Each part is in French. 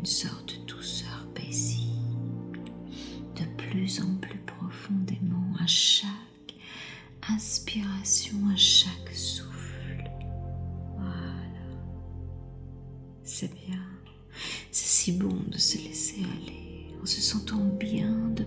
une sorte de douceur paisible, de plus en plus profondément à chaque inspiration, à chaque souffle. Voilà. C'est bien. C'est si bon de se laisser aller en se sentant bien de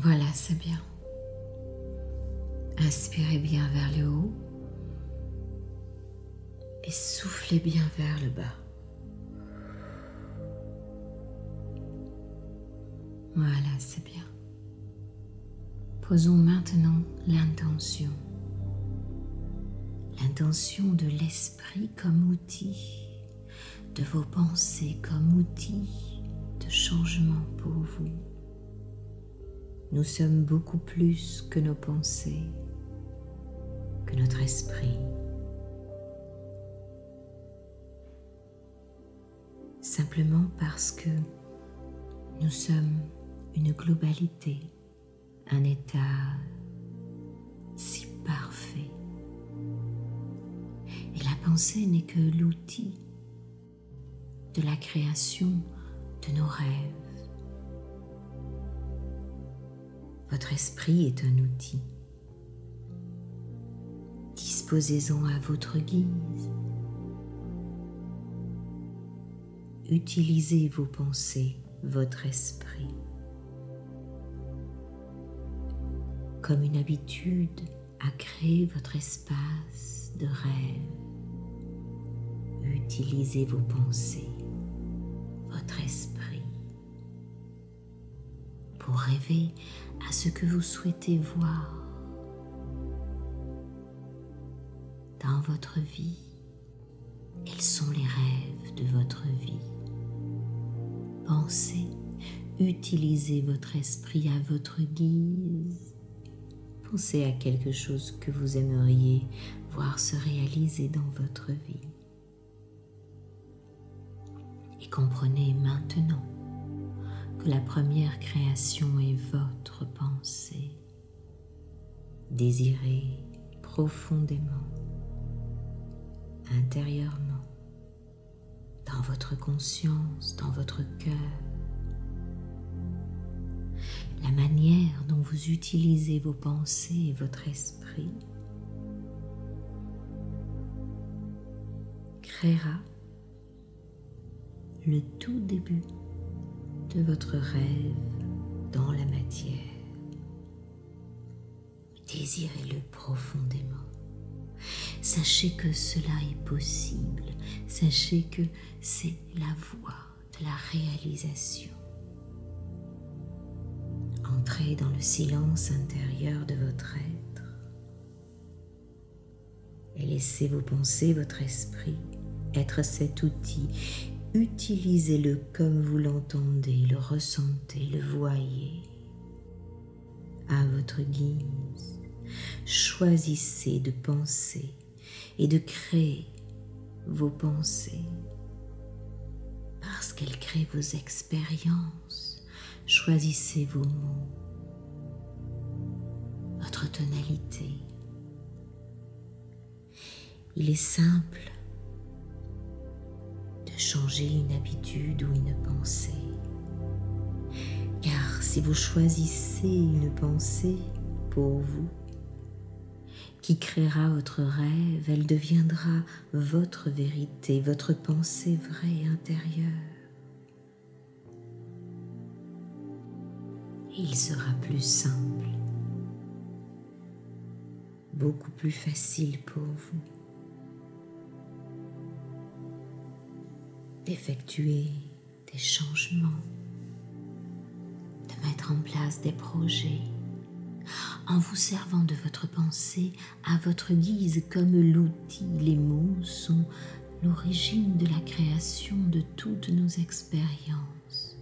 Voilà, c'est bien. Inspirez bien vers le haut et soufflez bien vers le bas. Voilà, c'est bien. Posons maintenant l'intention. L'intention de l'esprit comme outil, de vos pensées comme outil de changement pour vous. Nous sommes beaucoup plus que nos pensées, que notre esprit. Simplement parce que nous sommes une globalité, un état si parfait. Et la pensée n'est que l'outil de la création de nos rêves. Votre esprit est un outil. Disposez-en à votre guise. Utilisez vos pensées, votre esprit, comme une habitude à créer votre espace de rêve. Utilisez vos pensées, votre esprit, pour rêver à ce que vous souhaitez voir dans votre vie. Quels sont les rêves de votre vie? Pensez, utilisez votre esprit à votre guise. Pensez à quelque chose que vous aimeriez voir se réaliser dans votre vie. Et comprenez maintenant la première création est votre pensée. Désirez profondément, intérieurement, dans votre conscience, dans votre cœur. La manière dont vous utilisez vos pensées et votre esprit créera le tout début de votre rêve dans la matière. Désirez-le profondément. Sachez que cela est possible. Sachez que c'est la voie de la réalisation. Entrez dans le silence intérieur de votre être et laissez vos pensées, votre esprit être cet outil. Utilisez-le comme vous l'entendez, le ressentez, le voyez à votre guise. Choisissez de penser et de créer vos pensées parce qu'elles créent vos expériences. Choisissez vos mots, votre tonalité. Il est simple changer une habitude ou une pensée. Car si vous choisissez une pensée pour vous, qui créera votre rêve, elle deviendra votre vérité, votre pensée vraie intérieure. il sera plus simple, beaucoup plus facile pour vous d'effectuer des changements, de mettre en place des projets en vous servant de votre pensée à votre guise comme l'outil. Les mots sont l'origine de la création de toutes nos expériences.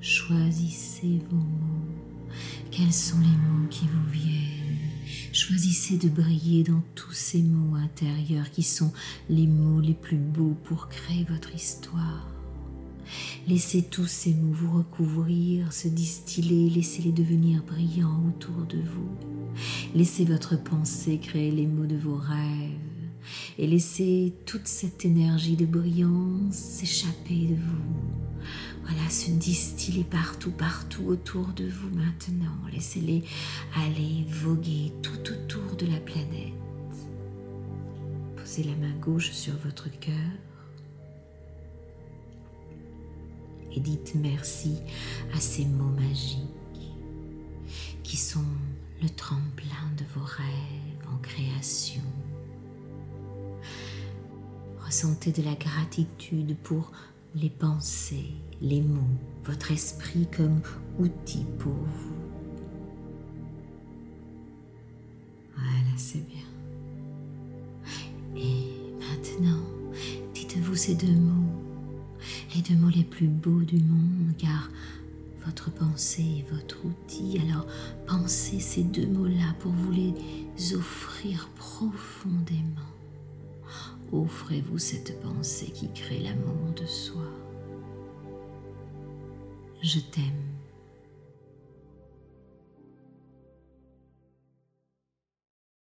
Choisissez vos mots. Quels sont les mots qui vous viennent? Choisissez de briller dans tous ces mots intérieurs qui sont les mots les plus beaux pour créer votre histoire. Laissez tous ces mots vous recouvrir, se distiller, laissez-les devenir brillants autour de vous. Laissez votre pensée créer les mots de vos rêves. et laissez toute cette énergie de brillance s'échapper de vous. Voilà, se distiller partout, partout autour de vous maintenant. Laissez-les aller voguer tout autour de la planète. Posez la main gauche sur votre cœur et dites merci à ces mots magiques qui sont le tremplin de vos rêves en création. Ressentez de la gratitude pour les pensées, les mots, votre esprit comme outil pour vous. Voilà, c'est bien. Et maintenant, dites-vous ces deux mots, les deux mots les plus beaux du monde, car votre pensée est votre outil. Alors pensez ces deux mots-là pour vous les offrir profondément. Offrez-vous cette pensée qui crée l'amour de soi. Je t'aime.